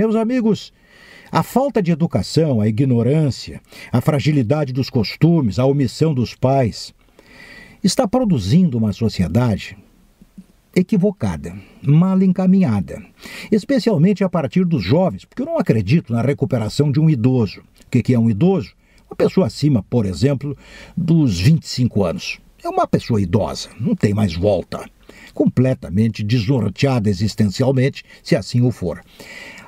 Meus amigos, a falta de educação, a ignorância, a fragilidade dos costumes, a omissão dos pais está produzindo uma sociedade equivocada, mal encaminhada, especialmente a partir dos jovens, porque eu não acredito na recuperação de um idoso. O que é um idoso? Uma pessoa acima, por exemplo, dos 25 anos. É uma pessoa idosa, não tem mais volta. Completamente desnorteada existencialmente, se assim o for.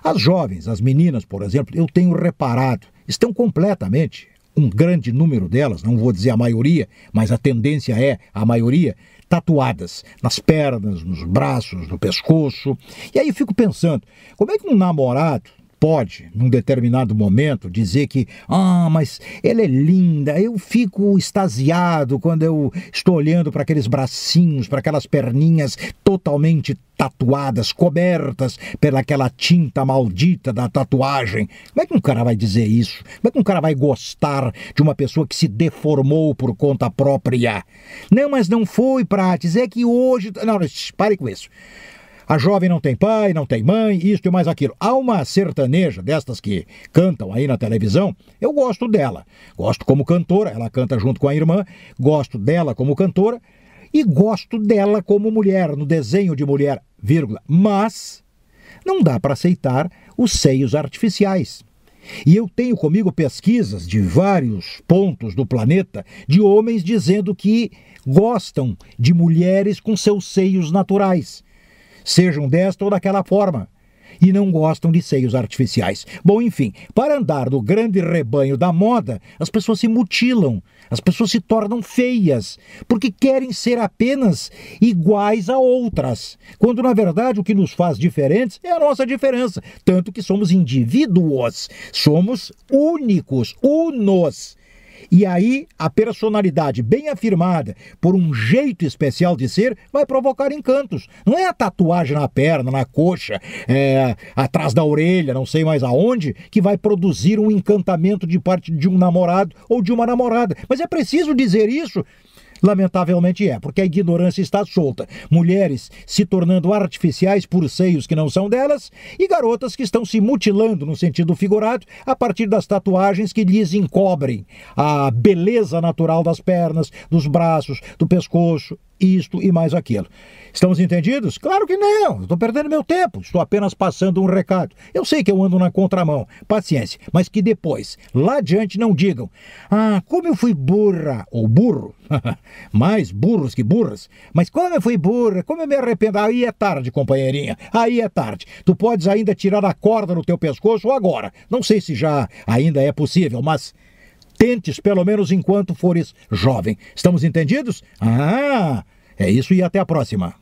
As jovens, as meninas, por exemplo, eu tenho reparado, estão completamente um grande número delas, não vou dizer a maioria, mas a tendência é a maioria, tatuadas nas pernas, nos braços, no pescoço. E aí fico pensando, como é que um namorado pode, num determinado momento, dizer que, ah, mas ela é linda, eu fico extasiado quando eu estou olhando para aqueles bracinhos, para aquelas perninhas totalmente tatuadas, cobertas pelaquela tinta maldita da tatuagem. Como é que um cara vai dizer isso? Como é que um cara vai gostar de uma pessoa que se deformou por conta própria? Não, mas não foi para dizer que hoje. Não, pare com isso. A jovem não tem pai, não tem mãe, isto e mais aquilo. Há uma sertaneja destas que cantam aí na televisão, eu gosto dela. Gosto como cantora, ela canta junto com a irmã, gosto dela como cantora e gosto dela como mulher, no desenho de mulher, vírgula. Mas não dá para aceitar os seios artificiais. E eu tenho comigo pesquisas de vários pontos do planeta de homens dizendo que gostam de mulheres com seus seios naturais sejam desta ou daquela forma, e não gostam de seios artificiais. Bom, enfim, para andar no grande rebanho da moda, as pessoas se mutilam, as pessoas se tornam feias, porque querem ser apenas iguais a outras, quando na verdade o que nos faz diferentes é a nossa diferença, tanto que somos indivíduos, somos únicos, unos. E aí, a personalidade bem afirmada por um jeito especial de ser vai provocar encantos. Não é a tatuagem na perna, na coxa, é, atrás da orelha, não sei mais aonde, que vai produzir um encantamento de parte de um namorado ou de uma namorada. Mas é preciso dizer isso Lamentavelmente é, porque a ignorância está solta. Mulheres se tornando artificiais por seios que não são delas e garotas que estão se mutilando no sentido figurado a partir das tatuagens que lhes encobrem a beleza natural das pernas, dos braços, do pescoço, isto e mais aquilo. Estamos entendidos? Claro que não, estou perdendo meu tempo, estou apenas passando um recado. Eu sei que eu ando na contramão, paciência, mas que depois, lá adiante, não digam: Ah, como eu fui burra ou burro, mais burros que burras, mas como eu fui burra, como eu me arrependo. Aí é tarde, companheirinha, aí é tarde. Tu podes ainda tirar a corda no teu pescoço agora. Não sei se já ainda é possível, mas tentes pelo menos enquanto fores jovem. Estamos entendidos? Ah, é isso e até a próxima.